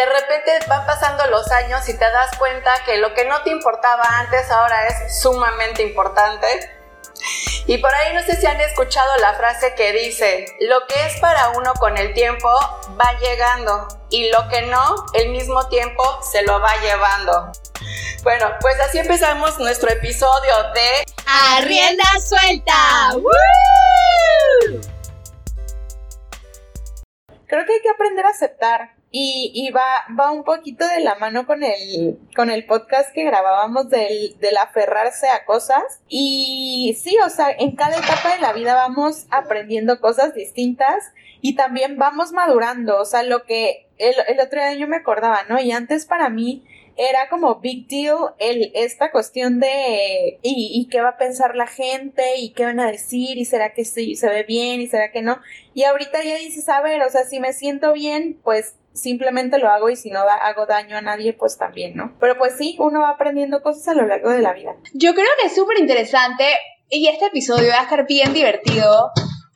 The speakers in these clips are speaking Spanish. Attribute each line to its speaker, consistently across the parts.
Speaker 1: de repente van pasando los años y te das cuenta que lo que no te importaba antes ahora es sumamente importante. Y por ahí no sé si han escuchado la frase que dice, lo que es para uno con el tiempo va llegando y lo que no, el mismo tiempo se lo va llevando. Bueno, pues así empezamos nuestro episodio de
Speaker 2: Arrienda Suelta.
Speaker 3: Creo que hay que aprender a aceptar y, va, va un poquito de la mano con el, con el podcast que grabábamos del, del aferrarse a cosas. Y sí, o sea, en cada etapa de la vida vamos aprendiendo cosas distintas y también vamos madurando. O sea, lo que el, el otro día yo me acordaba, ¿no? Y antes para mí era como big deal el, esta cuestión de y, y, qué va a pensar la gente y qué van a decir y será que sí, se ve bien y será que no. Y ahorita ya dices, a ver, o sea, si me siento bien, pues simplemente lo hago y si no hago daño a nadie, pues también, ¿no? Pero pues sí, uno va aprendiendo cosas a lo largo de la vida.
Speaker 2: Yo creo que es súper interesante y este episodio va a estar bien divertido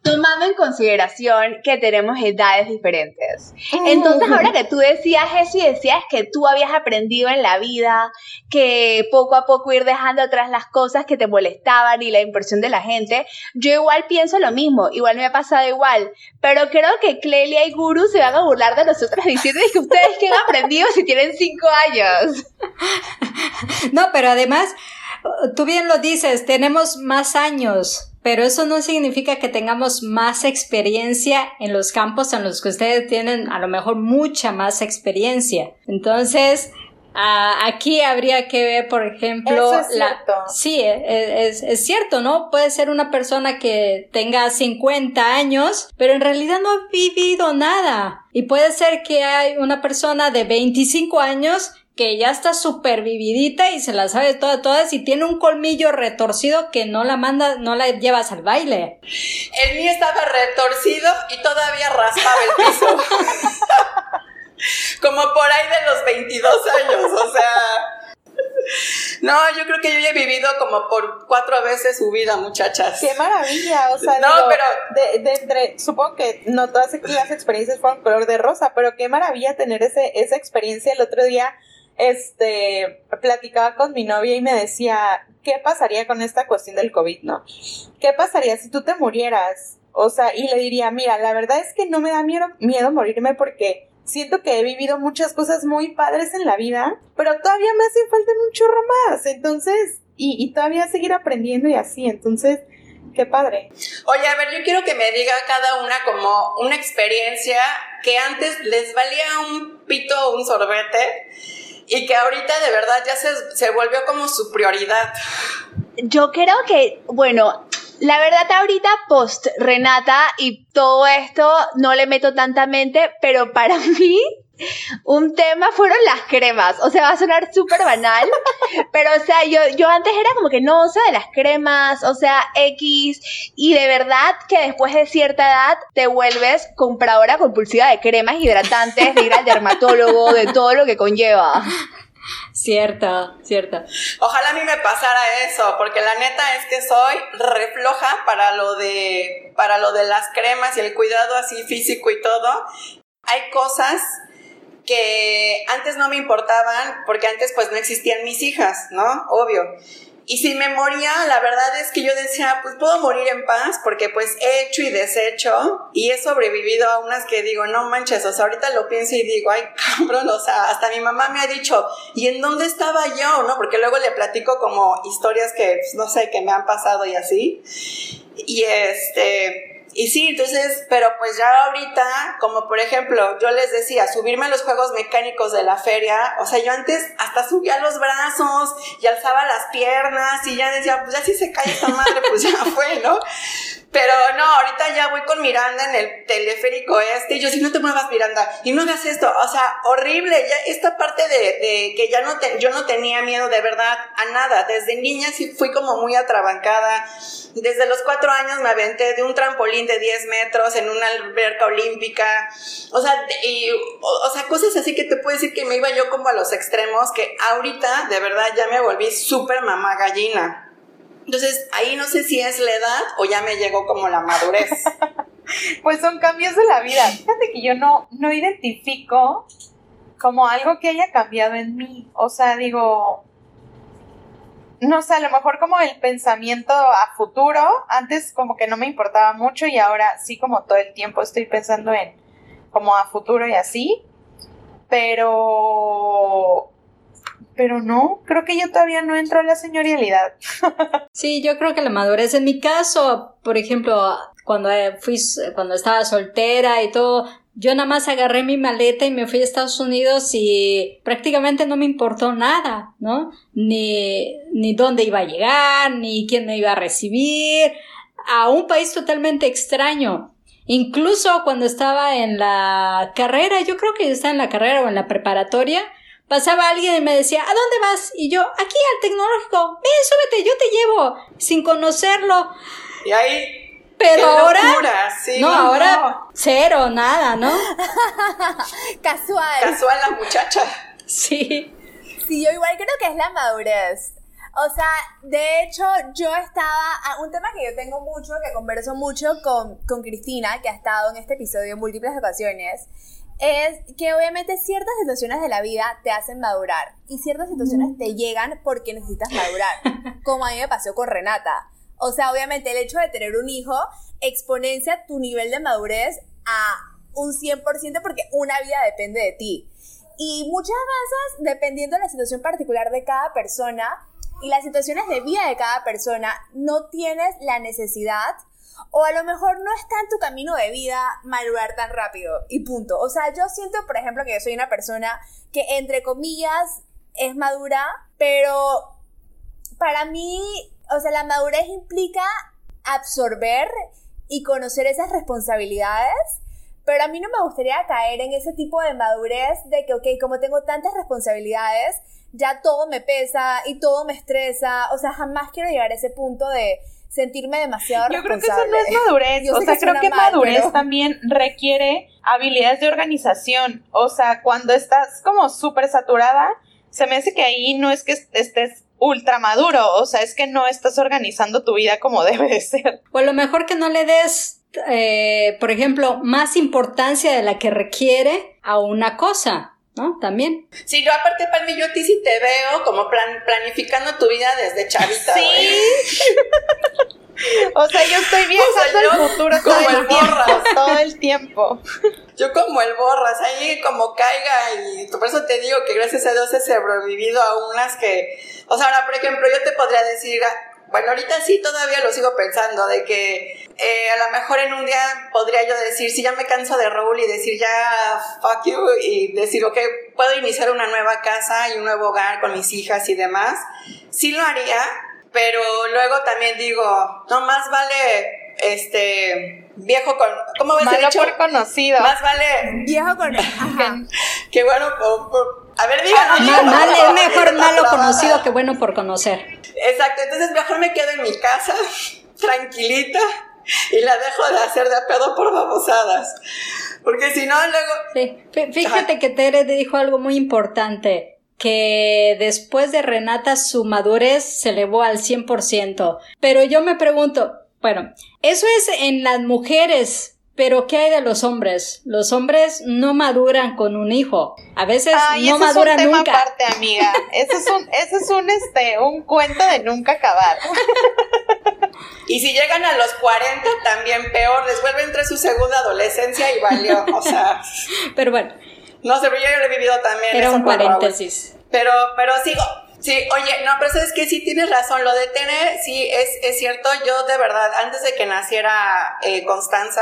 Speaker 2: tomando en consideración que tenemos edades diferentes. Entonces, ahora que tú decías eso y decías que tú habías aprendido en la vida, que poco a poco ir dejando atrás las cosas que te molestaban y la impresión de la gente, yo igual pienso lo mismo, igual me ha pasado igual, pero creo que Clelia y Guru se van a burlar de nosotros diciendo que ustedes que han aprendido si tienen cinco años.
Speaker 4: No, pero además, tú bien lo dices, tenemos más años pero eso no significa que tengamos más experiencia en los campos en los que ustedes tienen a lo mejor mucha más experiencia. Entonces, aquí habría que ver, por ejemplo,
Speaker 3: eso es cierto.
Speaker 4: sí, e, e, es, es, cierto, ¿no? Puede ser una persona que tenga 50 años, pero en realidad no ha vivido nada. Y puede ser que hay una persona de 25 años que ya está súper vividita y se la sabe toda, todas y tiene un colmillo retorcido que no la manda, no la llevas al baile.
Speaker 1: El mío estaba retorcido y todavía raspaba el piso. Como por ahí de los 22 años, o sea. No, yo creo que yo ya he vivido como por cuatro veces su vida, muchachas.
Speaker 3: Qué maravilla, o sea,
Speaker 1: no, pero
Speaker 3: de, de, entre, supongo que no todas las experiencias fueron color de rosa, pero qué maravilla tener ese, esa experiencia el otro día este, platicaba con mi novia y me decía, ¿qué pasaría con esta cuestión del COVID, no? ¿Qué pasaría si tú te murieras? O sea, y le diría, mira, la verdad es que no me da miedo, miedo morirme porque siento que he vivido muchas cosas muy padres en la vida, pero todavía me hace falta un chorro más. Entonces, y, y todavía seguir aprendiendo y así. Entonces, qué padre.
Speaker 1: Oye, a ver, yo quiero que me diga cada una como una experiencia que antes les valía un pito o un sorbete y que ahorita de verdad ya se, se volvió como su prioridad.
Speaker 2: Yo creo que, bueno, la verdad ahorita post Renata y todo esto no le meto tanta mente, pero para mí un tema fueron las cremas. O sea, va a sonar súper banal, pero o sea, yo, yo antes era como que no, o sea, de las cremas, o sea, X, y de verdad que después de cierta edad te vuelves compradora compulsiva de cremas hidratantes, de ir al dermatólogo, de todo lo que conlleva.
Speaker 4: Cierto, cierto.
Speaker 1: Ojalá a mí me pasara eso, porque la neta es que soy refloja para lo de para lo de las cremas y el cuidado así físico y todo. Hay cosas que antes no me importaban porque antes pues no existían mis hijas, ¿no? Obvio. Y si me moría, la verdad es que yo decía, pues puedo morir en paz porque pues he hecho y deshecho y he sobrevivido a unas que digo, no manches, o sea, ahorita lo pienso y digo, ay, cabrón, o sea, hasta mi mamá me ha dicho, ¿y en dónde estaba yo? ¿No? Porque luego le platico como historias que, pues, no sé, que me han pasado y así. Y este, y sí, entonces, pero pues ya ahorita, como por ejemplo, yo les decía, subirme a los juegos mecánicos de la feria, o sea, yo antes hasta subía los brazos y alzaba las piernas y ya decía, pues ya si se cae esta madre, pues ya fue, ¿no? Pero no, ahorita ya voy con Miranda en el teleférico este, y yo, si no te muevas, Miranda, y no hagas esto, o sea, horrible, ya esta parte de, de que ya no te, yo no tenía miedo de verdad a nada, desde niña sí fui como muy atrabancada, desde los cuatro años me aventé de un trampolín de 10 metros en una alberca olímpica, o sea, y, o, sea, cosas así que te puedo decir que me iba yo como a los extremos, que ahorita de verdad ya me volví súper mamá gallina. Entonces, ahí no sé si es la edad o ya me llegó como la madurez.
Speaker 3: pues son cambios de la vida. Fíjate que yo no, no identifico como algo que haya cambiado en mí. O sea, digo, no sé, a lo mejor como el pensamiento a futuro, antes como que no me importaba mucho y ahora sí como todo el tiempo estoy pensando en como a futuro y así, pero pero no, creo que yo todavía no entro a la señorialidad.
Speaker 4: sí, yo creo que la madurez en mi caso, por ejemplo, cuando fui cuando estaba soltera y todo, yo nada más agarré mi maleta y me fui a Estados Unidos y prácticamente no me importó nada, ¿no? Ni, ni dónde iba a llegar, ni quién me iba a recibir, a un país totalmente extraño. Incluso cuando estaba en la carrera, yo creo que estaba en la carrera o en la preparatoria, pasaba alguien y me decía, ¿a dónde vas? Y yo, aquí al tecnológico, ven, súbete, yo te llevo, sin conocerlo.
Speaker 1: Y ahí
Speaker 4: pero ahora. no, ahora cero, nada, ¿no?
Speaker 2: Casual.
Speaker 1: Casual la muchacha.
Speaker 4: Sí.
Speaker 2: Sí, yo igual creo que es la madurez. O sea, de hecho, yo estaba. Ah, un tema que yo tengo mucho, que converso mucho con, con Cristina, que ha estado en este episodio en múltiples ocasiones, es que obviamente ciertas situaciones de la vida te hacen madurar y ciertas situaciones te llegan porque necesitas madurar, como a mí me pasó con Renata. O sea, obviamente el hecho de tener un hijo exponencia tu nivel de madurez a un 100% porque una vida depende de ti. Y muchas veces, dependiendo de la situación particular de cada persona y las situaciones de vida de cada persona, no tienes la necesidad o a lo mejor no está en tu camino de vida madurar tan rápido y punto. O sea, yo siento, por ejemplo, que yo soy una persona que entre comillas es madura, pero para mí o sea, la madurez implica absorber y conocer esas responsabilidades, pero a mí no me gustaría caer en ese tipo de madurez de que, ok, como tengo tantas responsabilidades, ya todo me pesa y todo me estresa, o sea, jamás quiero llegar a ese punto de sentirme demasiado
Speaker 3: Yo creo que eso no es madurez, o sea, creo que madurez también requiere habilidades de organización, o sea, cuando estás como súper saturada, se me hace que ahí no es que estés ultra maduro, o sea, es que no estás organizando tu vida como debe de ser.
Speaker 4: O a lo mejor que no le des, eh, por ejemplo, más importancia de la que requiere a una cosa. ¿No? También.
Speaker 1: Sí, yo aparte, Palmi, yo a ti sí te veo como plan, planificando tu vida desde chavita.
Speaker 3: Sí. o sea, yo estoy viendo el futuro como todo el, tiempo, todo el tiempo.
Speaker 1: Yo como el borras, ahí como caiga y por eso te digo que gracias a Dios he sobrevivido a unas que, o sea, ahora por ejemplo yo te podría decir, bueno, ahorita sí todavía lo sigo pensando, de que eh, a lo mejor en un día podría yo decir, si ya me canso de Raúl y decir ya fuck you y decir, ok, puedo iniciar una nueva casa y un nuevo hogar con mis hijas y demás, sí lo haría, pero luego también digo, no más vale este viejo con ¿cómo ves
Speaker 3: Malo por conocido.
Speaker 1: Más vale
Speaker 2: viejo con
Speaker 1: que, bueno a ver díganos
Speaker 4: es mejor malo conocido que bueno por conocer.
Speaker 1: Exacto, entonces mejor me quedo en mi casa tranquilita y la dejo de hacer de pedo por babosadas. Porque si no, luego...
Speaker 4: Sí. Fíjate que Tere dijo algo muy importante que después de Renata su madurez se elevó al 100%. Pero yo me pregunto, bueno, eso es en las mujeres, pero ¿qué hay de los hombres? Los hombres no maduran con un hijo. A veces no maduran es un tema
Speaker 3: aparte, amiga. Eso es un, eso es un, este, un cuento de nunca acabar.
Speaker 1: Y si llegan a los 40, también peor, les vuelve entre su segunda adolescencia y valió. O sea.
Speaker 4: Pero bueno.
Speaker 1: No sé, pero yo lo he vivido también.
Speaker 4: Era un paréntesis.
Speaker 1: Pero, pero sigo. Sí, oye, no, pero sabes que sí tienes razón, lo de tener, sí, es, es cierto, yo de verdad, antes de que naciera eh, Constanza,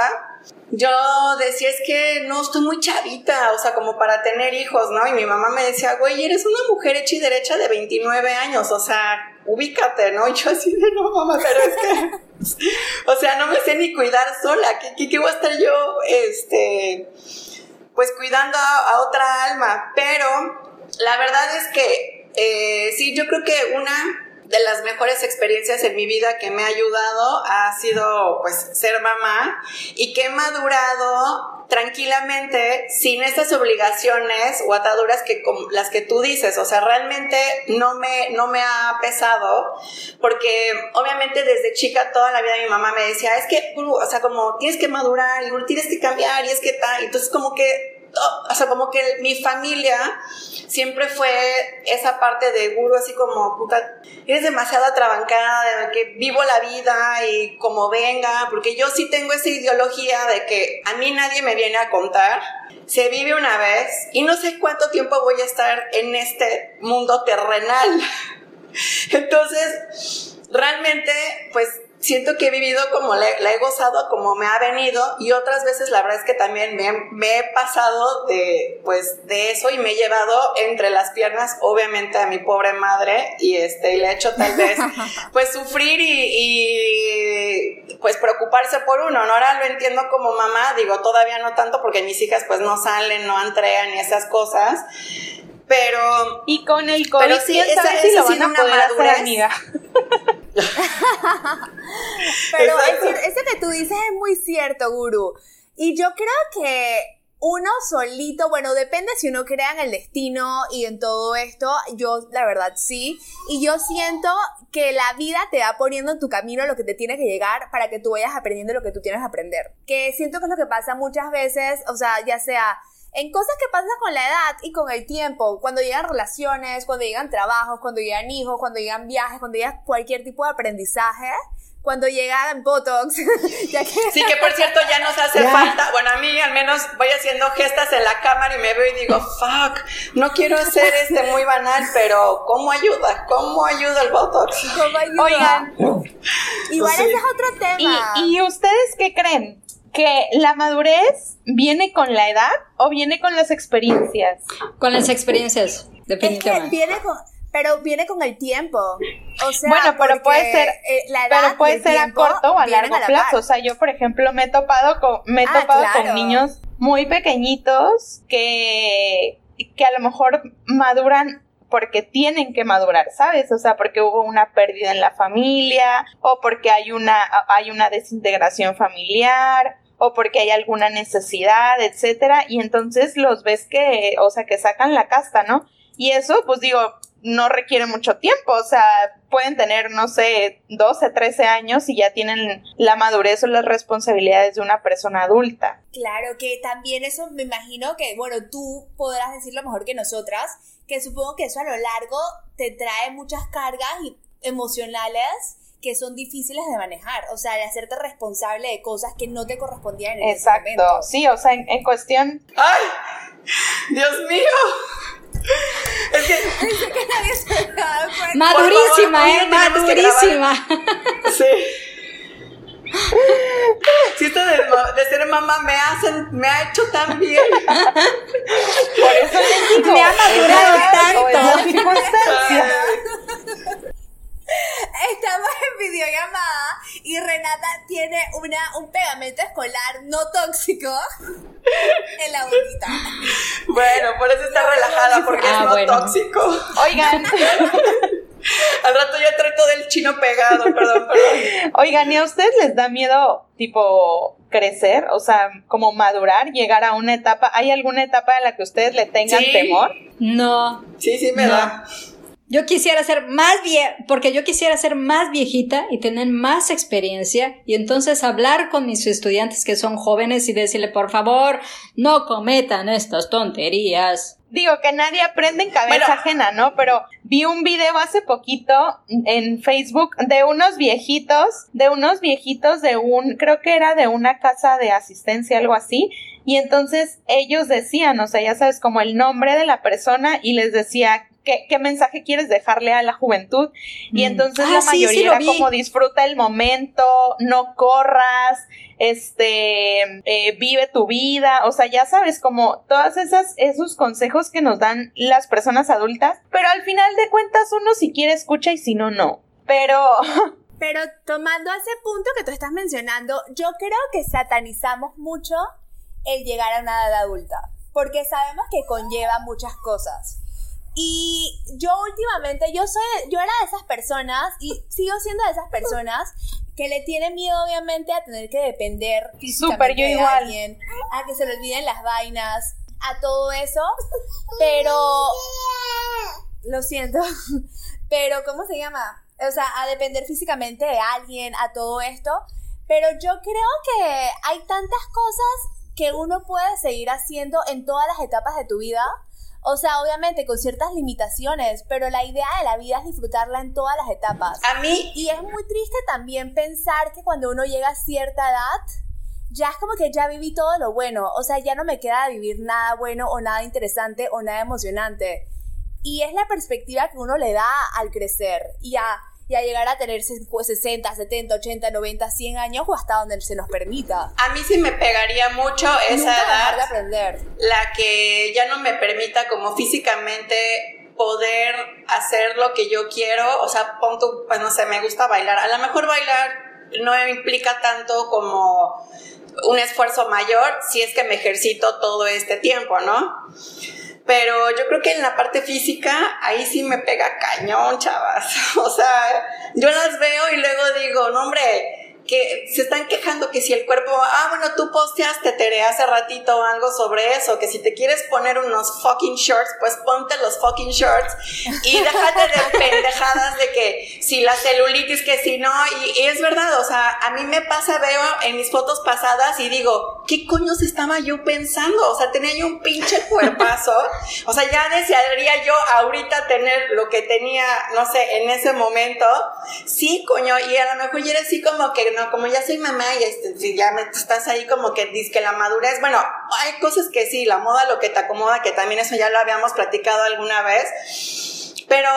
Speaker 1: yo decía, es que no, estoy muy chavita, o sea, como para tener hijos, ¿no? Y mi mamá me decía, güey, eres una mujer hecha y derecha de 29 años, o sea, ubícate, ¿no? Y yo así de, no, mamá, pero es que, o sea, no me sé ni cuidar sola, ¿qué, qué, qué voy a estar yo, este pues cuidando a, otra alma. Pero la verdad es que eh, sí, yo creo que una de las mejores experiencias en mi vida que me ha ayudado ha sido pues ser mamá y que he madurado tranquilamente sin estas obligaciones o ataduras que las que tú dices, o sea, realmente no me no me ha pesado porque obviamente desde chica toda la vida mi mamá me decía, es que o sea, como tienes que madurar y tienes que cambiar y es que tal, entonces como que o sea, como que mi familia siempre fue esa parte de guru, así como, puta, eres demasiado atrabancada, de que vivo la vida y como venga, porque yo sí tengo esa ideología de que a mí nadie me viene a contar, se vive una vez y no sé cuánto tiempo voy a estar en este mundo terrenal. Entonces, realmente, pues siento que he vivido como la, he gozado como me ha venido y otras veces la verdad es que también me, he pasado de pues de eso y me he llevado entre las piernas obviamente a mi pobre madre y este y le he hecho tal vez pues sufrir y, pues preocuparse por uno no ahora lo entiendo como mamá digo todavía no tanto porque mis hijas pues no salen no entregan ni esas cosas pero
Speaker 3: y con el COVID pero sí, esa, si lo van a poder hacer amiga
Speaker 2: Pero eso que tú dices es muy cierto, Guru. Y yo creo que uno solito, bueno, depende si uno crea en el destino y en todo esto, yo la verdad sí, y yo siento que la vida te va poniendo en tu camino lo que te tiene que llegar para que tú vayas aprendiendo lo que tú tienes que aprender. Que siento que es lo que pasa muchas veces, o sea, ya sea en cosas que pasan con la edad y con el tiempo, cuando llegan relaciones, cuando llegan trabajos, cuando llegan hijos, cuando llegan viajes, cuando llega cualquier tipo de aprendizaje, cuando llegan Botox.
Speaker 1: Sí, que por cierto ya nos hace falta. Bueno, a mí al menos voy haciendo gestas en la cámara y me veo y digo, fuck, no quiero ser este muy banal, pero ¿cómo ayuda? ¿Cómo ayuda el Botox?
Speaker 2: ¿Cómo ayuda? Oigan. Igual ese es otro tema.
Speaker 3: ¿Y, ¿Y ustedes qué creen? Que la madurez viene con la edad o viene con las experiencias?
Speaker 4: Con las experiencias, definitivamente.
Speaker 2: Es que viene con, pero viene con el tiempo. O sea,
Speaker 3: bueno, pero puede ser, eh, pero puede ser a corto o a largo plazo. O sea, yo, por ejemplo, me he topado con, me he ah, topado con niños muy pequeñitos que, que a lo mejor maduran porque tienen que madurar, ¿sabes? O sea, porque hubo una pérdida en la familia o porque hay una, hay una desintegración familiar o porque hay alguna necesidad, etcétera, y entonces los ves que, o sea, que sacan la casta, ¿no? Y eso, pues digo, no requiere mucho tiempo, o sea, pueden tener, no sé, 12, 13 años y ya tienen la madurez o las responsabilidades de una persona adulta.
Speaker 2: Claro, que también eso me imagino que, bueno, tú podrás decirlo mejor que nosotras, que supongo que eso a lo largo te trae muchas cargas emocionales que son difíciles de manejar, o sea, de hacerte responsable de cosas que no te correspondían en
Speaker 3: Exacto.
Speaker 2: ese momento.
Speaker 3: sí, o sea, en, cuestión...
Speaker 1: ¡Ay! ¡Dios mío! Es que...
Speaker 2: que nadie se
Speaker 4: Madurísima, eh, madurísima.
Speaker 1: Sí. Si esto de, ser mamá me hacen, me ha hecho tan bien.
Speaker 3: Por eso
Speaker 2: me ha madurado tanto. En videollamada y Renata tiene una, un pegamento escolar no tóxico en la boquita.
Speaker 1: Bueno, por eso está relajada, porque es ah, no tóxico.
Speaker 3: Oigan.
Speaker 1: Al rato ya trae todo el chino pegado, perdón, perdón.
Speaker 3: Oigan, ¿y a ustedes les da miedo, tipo, crecer? O sea, como madurar, llegar a una etapa. ¿Hay alguna etapa en la que ustedes le tengan temor?
Speaker 4: No.
Speaker 1: Sí, sí, me da.
Speaker 4: Yo quisiera ser más vieja, porque yo quisiera ser más viejita y tener más experiencia y entonces hablar con mis estudiantes que son jóvenes y decirle, por favor, no cometan estas tonterías.
Speaker 3: Digo que nadie aprende en cabeza ajena, ¿no? Pero vi un video hace poquito en Facebook de unos viejitos, de unos viejitos de un, creo que era de una casa de asistencia, algo así, y entonces ellos decían, o sea, ya sabes, como el nombre de la persona y les decía ¿Qué, ¿qué, mensaje quieres dejarle a la juventud? Y mm. entonces la ah, mayoría era como disfruta el momento, no corras, este, eh, vive tu vida, o sea, ya sabes, como todas esas, esos consejos que nos dan las personas adultas, pero al final de cuentas uno si quiere escucha y si no, no. Pero...
Speaker 2: Pero tomando ese punto que tú estás mencionando, yo creo que satanizamos mucho el llegar a una edad adulta, porque sabemos que conlleva muchas cosas. Y yo últimamente, yo soy, yo era de esas personas y sigo siendo de esas personas que le tienen miedo obviamente a tener que depender físicamente de alguien, a que se le olviden las vainas, a todo eso, pero lo siento, pero ¿cómo se llama? O sea, a depender físicamente de alguien, a todo esto, pero yo creo que hay tantas cosas que uno puede seguir haciendo en todas las etapas de tu vida. O sea, obviamente con ciertas limitaciones, pero la idea de la vida es disfrutarla en todas las etapas.
Speaker 1: A mí.
Speaker 2: Y es muy triste también pensar que cuando uno llega a cierta edad, ya es como que ya viví todo lo bueno. O sea, ya no me queda vivir nada bueno o nada interesante o nada emocionante. Y es la perspectiva que uno le da al crecer y a, y a llegar a tener 60, 70, 80, 90, 100 años o hasta donde se nos permita.
Speaker 1: A mí sí me pegaría mucho esa
Speaker 2: Nunca
Speaker 1: edad.
Speaker 2: de aprender.
Speaker 1: la que ya no me permita como físicamente poder hacer lo que yo quiero, o sea, pon tú, pues no sé, me gusta bailar. A lo mejor bailar no implica tanto como un esfuerzo mayor si es que me ejercito todo este tiempo, ¿no? Pero yo creo que en la parte física, ahí sí me pega cañón, chavas. O sea, yo las veo y luego digo, no, hombre, que se están quejando que si el cuerpo, ah, bueno, tú posteaste, Tere, hace ratito algo sobre eso, que si te quieres poner unos fucking shorts, pues ponte los fucking shorts y déjate de pendejadas de que si la celulitis, que si no, y, y es verdad, o sea, a mí me pasa, veo en mis fotos pasadas y digo, ¿qué coños estaba yo pensando? O sea, tenía yo un pinche cuerpazo, o sea, ya desearía yo ahorita tener lo que tenía, no sé, en ese momento, sí, coño, y a lo mejor ya era así como que, no, como ya soy mamá y este, ya me, estás ahí como que dices que la madurez, bueno, hay cosas que sí, la moda lo que te acomoda, que también eso ya lo habíamos platicado alguna vez, pero,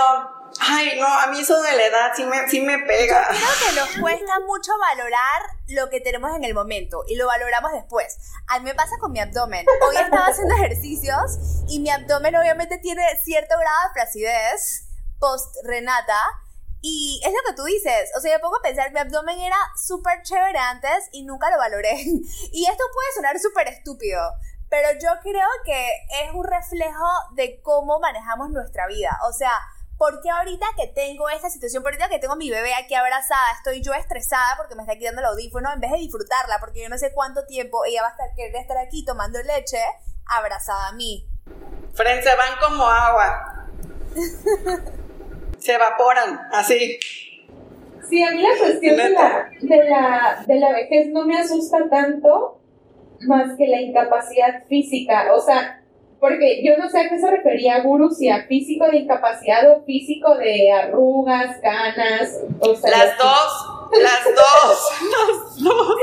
Speaker 1: ay, no, a mí eso de la edad sí me, sí me pega.
Speaker 2: Creo que nos cuesta mucho valorar lo que tenemos en el momento y lo valoramos después. A mí me pasa con mi abdomen. Hoy estaba haciendo ejercicios y mi abdomen obviamente tiene cierto grado de flacidez post Renata. Y es lo que tú dices, o sea, yo pongo a pensar, mi abdomen era súper chévere antes y nunca lo valoré. Y esto puede sonar súper estúpido, pero yo creo que es un reflejo de cómo manejamos nuestra vida. O sea, porque ahorita que tengo esta situación, por ahorita que tengo a mi bebé aquí abrazada, estoy yo estresada porque me está quitando el audífono en vez de disfrutarla, porque yo no sé cuánto tiempo ella va a estar, querer estar aquí tomando leche abrazada a mí.
Speaker 1: Fren, se van como agua. Se evaporan, así.
Speaker 3: Sí, a mí la cuestión de la, de, la, de la vejez no me asusta tanto más que la incapacidad física. O sea, porque yo no sé a qué se refería Guru, si a físico de incapacidad o físico de arrugas, canas. O sea,
Speaker 1: Las dos, las dos, las dos.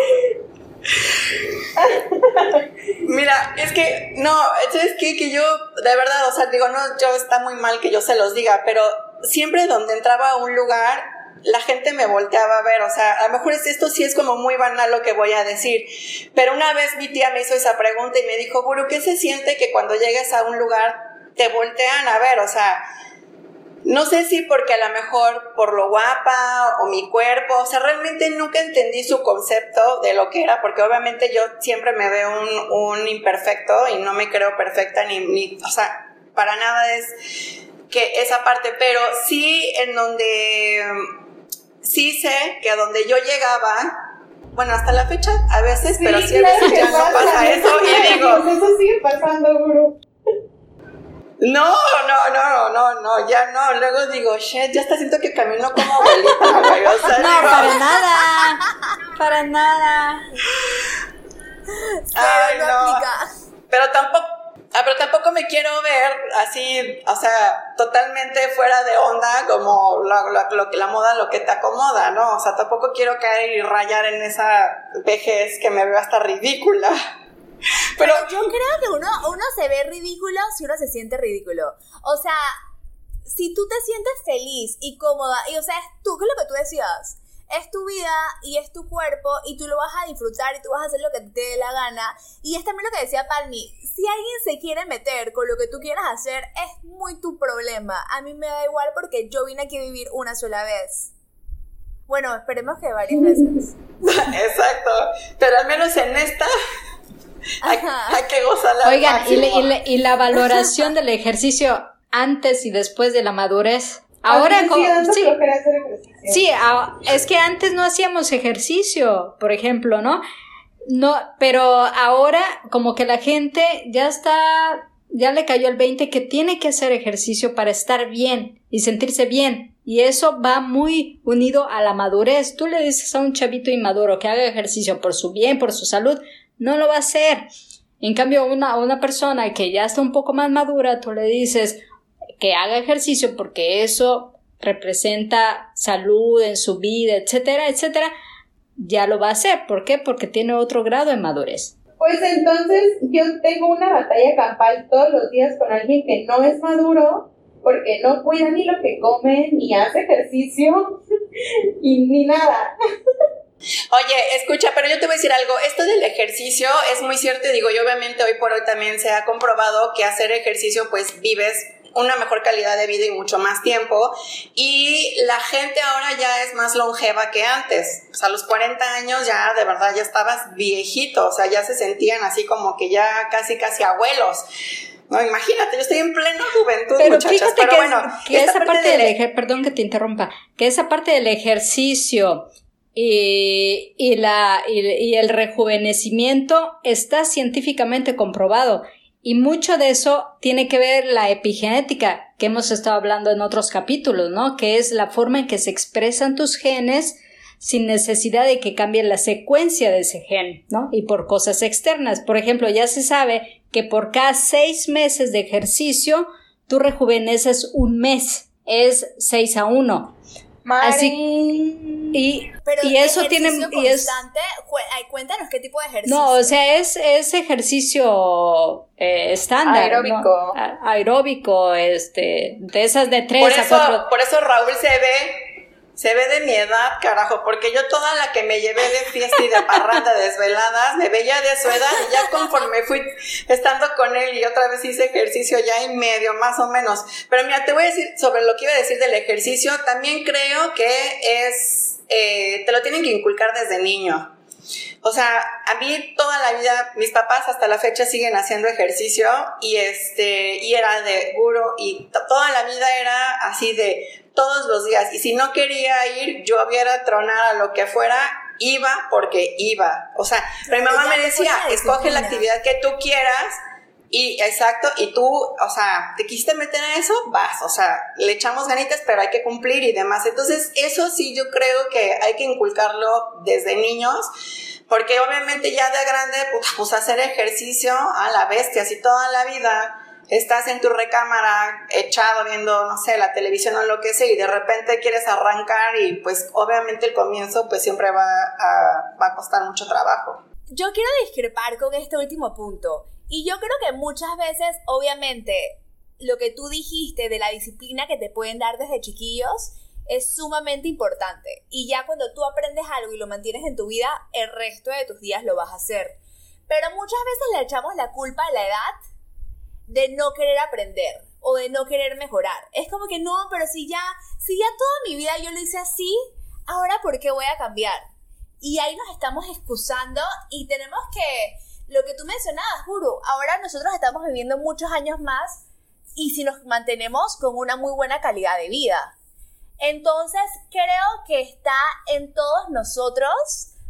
Speaker 1: Mira, es que, no, ¿sabes qué? Que yo, de verdad, o sea, digo, no, yo está muy mal que yo se los diga, pero siempre donde entraba a un lugar, la gente me volteaba a ver, o sea, a lo mejor es- esto sí es como muy banal lo que voy a decir, pero una vez mi tía me hizo esa pregunta y me dijo, Guru, ¿qué se siente que cuando llegues a un lugar te voltean a ver? O sea, no sé si porque a lo mejor por lo guapa o mi cuerpo, o sea, realmente nunca entendí su concepto de lo que era, porque obviamente yo siempre me veo un, un imperfecto y no me creo perfecta ni, ni, o sea, para nada es que esa parte, pero sí en donde, sí sé que a donde yo llegaba, bueno, hasta la fecha a veces, pero sí a veces ya no pasa eso y digo,
Speaker 3: Eso sigue pasando, Guru.
Speaker 1: No, no, no, no, no, ya no. Luego digo, shit, ya está siento que camino como abuelita, güey. O sea,
Speaker 4: No,
Speaker 1: digo,
Speaker 4: para nada. Para nada.
Speaker 1: ay,
Speaker 2: no.
Speaker 1: Pero tampoco, ah, pero tampoco me quiero ver así, o sea, totalmente fuera de onda, como lo, lo- lo que la moda, lo que te acomoda, ¿no? O sea, tampoco quiero caer y rayar en esa vejez que me veo hasta ridícula. Pero,
Speaker 2: Yo creo que uno, uno se ve ridículo si uno se siente ridículo. O sea, si tú te sientes feliz y cómoda, y o sea, es tú, que es lo que tú decías, es tu vida y es tu cuerpo y tú lo vas a disfrutar y tú vas a hacer lo que te dé la gana. Y es también lo que decía Palmi, si alguien se quiere meter con lo que tú quieras hacer, es muy tu problema. A mí me da igual porque yo vine aquí a vivir una sola vez. Bueno, esperemos que varias veces.
Speaker 1: exacto. Pero al menos en esta, hay, que gozarla.
Speaker 4: Oigan, y, le-
Speaker 1: máximo.
Speaker 4: y le- y la valoración del ejercicio antes y después de la madurez. Ahora,
Speaker 3: A mí me
Speaker 4: co-
Speaker 3: sigue dando
Speaker 4: sí. Sí, a- es que antes no hacíamos ejercicio, por ejemplo, ¿no? No, pero ahora como que la gente ya está, ya le cayó el 20 que tiene que hacer ejercicio para estar bien y sentirse bien. Y eso va muy unido a la madurez. Tú le dices a un chavito inmaduro que haga ejercicio por su bien, por su salud, no lo va a hacer. En cambio, una, una persona que ya está un poco más madura, tú le dices que haga ejercicio porque eso representa salud en su vida, etcétera, etcétera, ya lo va a hacer. ¿Por qué? Porque tiene otro grado de madurez.
Speaker 5: Pues entonces yo tengo una batalla campal todos los días con alguien que no es maduro porque no cuida ni lo que come, ni hace ejercicio, y, ni nada.
Speaker 1: Oye, escucha, pero yo te voy a decir algo, esto del ejercicio es muy cierto, digo, y obviamente hoy por hoy también se ha comprobado que hacer ejercicio pues vives una mejor calidad de vida y mucho más tiempo. Y la gente ahora ya es más longeva que antes. O sea, a los 40 años ya de verdad ya estabas viejito, o sea, ya se sentían así como que ya casi, casi abuelos. No, imagínate, yo estoy en plena juventud,
Speaker 4: pero
Speaker 1: muchachas,
Speaker 4: fíjate
Speaker 1: pero
Speaker 4: que,
Speaker 1: bueno,
Speaker 4: que esa parte del ejercicio, perdón que te interrumpa, que esa parte del ejercicio y, y, la, y, y el rejuvenecimiento está científicamente comprobado. Y mucho de eso tiene que ver la epigenética que hemos estado hablando en otros capítulos, ¿no? Que es la forma en que se expresan tus genes sin necesidad de que cambie la secuencia de ese gen, ¿no? Y por cosas externas. Por ejemplo, ya se sabe que por cada seis meses de ejercicio, tú rejuveneces un mes. Es seis a uno. Así y,
Speaker 2: Pero
Speaker 4: y eso tiene y es,
Speaker 2: constante, ay, cuéntanos qué tipo de ejercicio.
Speaker 4: no, o sea, es, es ejercicio eh, estándar,
Speaker 5: Aeróbico.
Speaker 4: ¿no? A- aeróbico, este, de esas de tres
Speaker 1: Por
Speaker 4: a
Speaker 1: eso,
Speaker 4: cuatro.
Speaker 1: por eso Raúl se ve, se ve de mi edad, carajo, porque yo toda la que me llevé de fiesta y de parranda desveladas, me veía de su edad y ya conforme fui estando con él y otra vez hice ejercicio ya y medio, más o menos. Pero mira, te voy a decir sobre lo que iba a decir del ejercicio, también creo que es, eh, te lo tienen que inculcar desde niño. O sea, a mí toda la vida, mis papás hasta la fecha siguen haciendo ejercicio y este, y era de guro y to- toda la vida era así de todos los días. Y si no quería ir, yo hubiera tronar a lo que fuera, iba porque iba. O sea, pero mi mamá me decía, escoge la
Speaker 2: disciplina".
Speaker 1: actividad que tú quieras y exacto, y tú, o sea, te quisiste meter a eso, vas, o sea, le echamos ganitas, pero hay que cumplir y demás. Entonces, eso sí yo creo que hay que inculcarlo desde niños, porque obviamente ya de grande, pues, pues hacer ejercicio a la bestia, si toda la vida estás en tu recámara echado viendo, no sé, la televisión o lo que sea, y de repente quieres arrancar y pues obviamente el comienzo pues siempre va a, va a costar mucho trabajo.
Speaker 2: Yo quiero discrepar con este último punto. Y yo creo que muchas veces, obviamente, lo que tú dijiste de la disciplina que te pueden dar desde chiquillos es sumamente importante. Y ya cuando tú aprendes algo y lo mantienes en tu vida, el resto de tus días lo vas a hacer. Pero muchas veces le echamos la culpa a la edad de no querer aprender o de no querer mejorar. Es como que no, pero si ya, si ya toda mi vida yo lo hice así, ahora ¿por qué voy a cambiar? Y ahí nos estamos excusando y tenemos que, lo que tú mencionabas, Guru, ahora nosotros estamos viviendo muchos años más y si nos mantenemos con una muy buena calidad de vida. Entonces creo que está en todos nosotros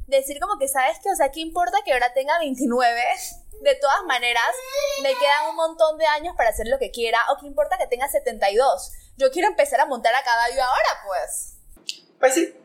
Speaker 2: decir como que, ¿sabes qué? O sea, ¿qué importa que ahora tenga 29? De todas maneras, me quedan un montón de años para hacer lo que quiera. ¿O qué importa que tenga 72? Yo quiero empezar a montar a caballo ahora, pues.
Speaker 1: Pues sí,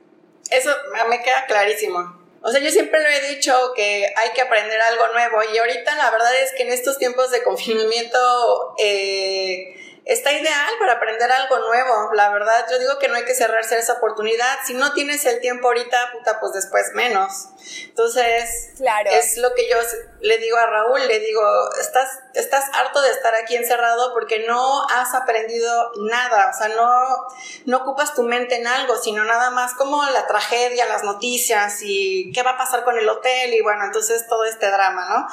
Speaker 1: eso me queda clarísimo. O sea, yo siempre lo he dicho que hay que aprender algo nuevo y ahorita la verdad es que en estos tiempos de confinamiento eh, está ideal para aprender algo nuevo. La verdad, yo digo que no hay que cerrarse esa oportunidad. Si no tienes el tiempo ahorita, puta, pues después menos. Entonces,
Speaker 2: Claro.
Speaker 1: es lo que yo le digo a Raúl, le digo, estás, estás harto de estar aquí encerrado porque no has aprendido nada, o sea, no, no ocupas tu mente en algo, sino nada más como la tragedia, las noticias y qué va a pasar con el hotel y bueno, entonces todo este drama, ¿no?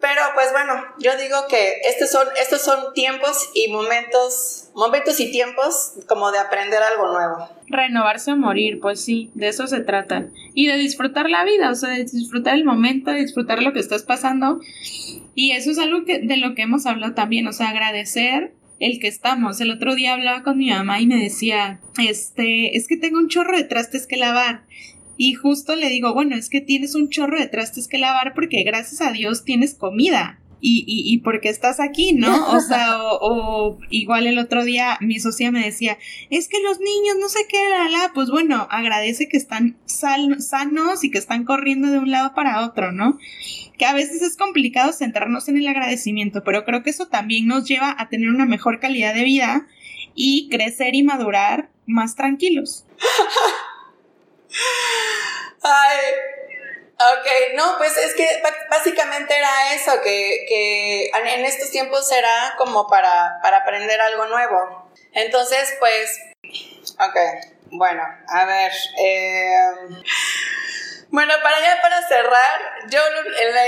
Speaker 1: Pero pues bueno, yo digo que estos son, estos son tiempos y momentos, momentos y tiempos como de aprender algo nuevo.
Speaker 3: Renovarse o morir, pues sí, de eso se trata. Y de disfrutar la vida, o sea, de disfrutar el momento, de disfrutar lo que estás pasando. Y eso es algo que, de lo que hemos hablado también, o sea, agradecer el que estamos. El otro día hablaba con mi mamá y me decía, este, es que tengo un chorro de trastes que lavar. Y justo le digo, bueno, es que tienes un chorro de trastes que lavar porque gracias a Dios tienes comida.
Speaker 6: y, y, y por qué estás aquí, ¿no? O sea, o, igual el otro día mi socia me decía, es que los niños no sé qué, la, la, pues bueno, agradece que están sanos y que están corriendo de un lado para otro, ¿no? Que a veces es complicado centrarnos en el agradecimiento, pero creo que eso también nos lleva a tener una mejor calidad de vida y crecer y madurar más tranquilos.
Speaker 1: Ay, ok, no, pues es que básicamente era eso, que, en estos tiempos era como para, para aprender algo nuevo. Entonces, pues, ok, bueno, a ver. Em, bueno, para ya para cerrar, yo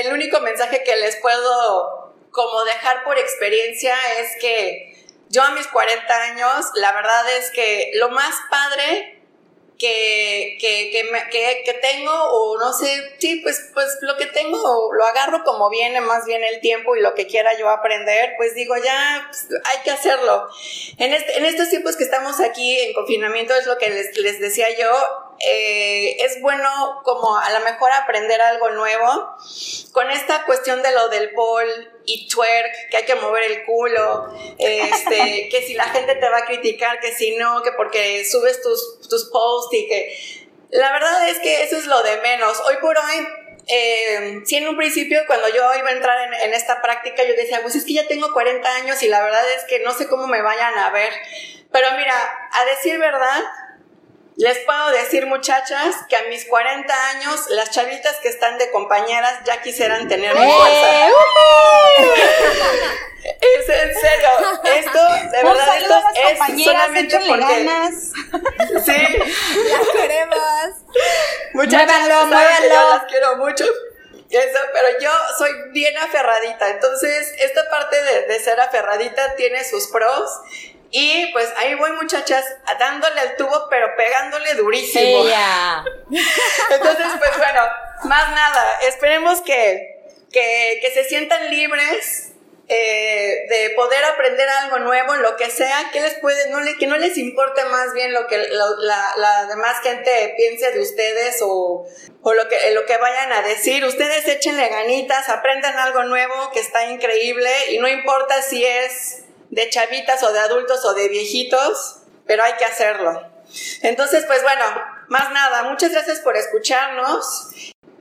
Speaker 1: el único mensaje que les puedo como dejar por experiencia es que yo a mis 40 años, la verdad es que lo más padre que, que, que, tengo, o no sé, sí, pues, pues lo que tengo lo agarro como viene más bien el tiempo y lo que quiera yo aprender, pues digo, ya pues, hay que hacerlo. En, este, en estos tiempos que estamos aquí en confinamiento, es lo que les, les decía yo, eh, es bueno como a lo mejor aprender algo nuevo con esta cuestión de lo del ball y twerk, que hay que mover el culo, este, que si la gente te va a criticar, que si no, que porque subes tus, tus posts y que... La verdad es que eso es lo de menos. Hoy por hoy eh, sí, en un principio, cuando yo iba a entrar en, en, esta práctica, yo decía, pues es que ya tengo 40 años y la verdad es que no sé cómo me vayan a ver. Pero mira, a decir verdad, les puedo decir, muchachas, que a mis 40 años, las chavitas que están de compañeras ya quisieran tener mi fuerza. ¡Eh! es en serio, esto, de verdad, esto es solamente porque... Ganas. Sí.
Speaker 7: Las queremos.
Speaker 1: Muchachas, muévanlo, Yo las quiero mucho. Eso, pero yo soy bien aferradita, entonces esta parte de, de ser aferradita tiene sus pros y pues ahí voy muchachas dándole al tubo, pero pegándole durísimo. Entonces, pues bueno, más nada, esperemos que, que, se sientan libres eh, de poder aprender algo nuevo, lo que sea, que les puede, no le, que no les importe más bien lo que la, la, demás gente piense de ustedes o, o lo, que, lo que vayan a decir. Ustedes échenle ganitas, aprendan algo nuevo que está increíble y no importa si es de chavitas o de adultos o de viejitos, pero hay que hacerlo. Entonces, pues bueno, más nada, muchas gracias por escucharnos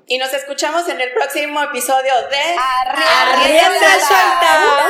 Speaker 1: y nos escuchamos en el próximo episodio de
Speaker 2: Arriba, Suelta.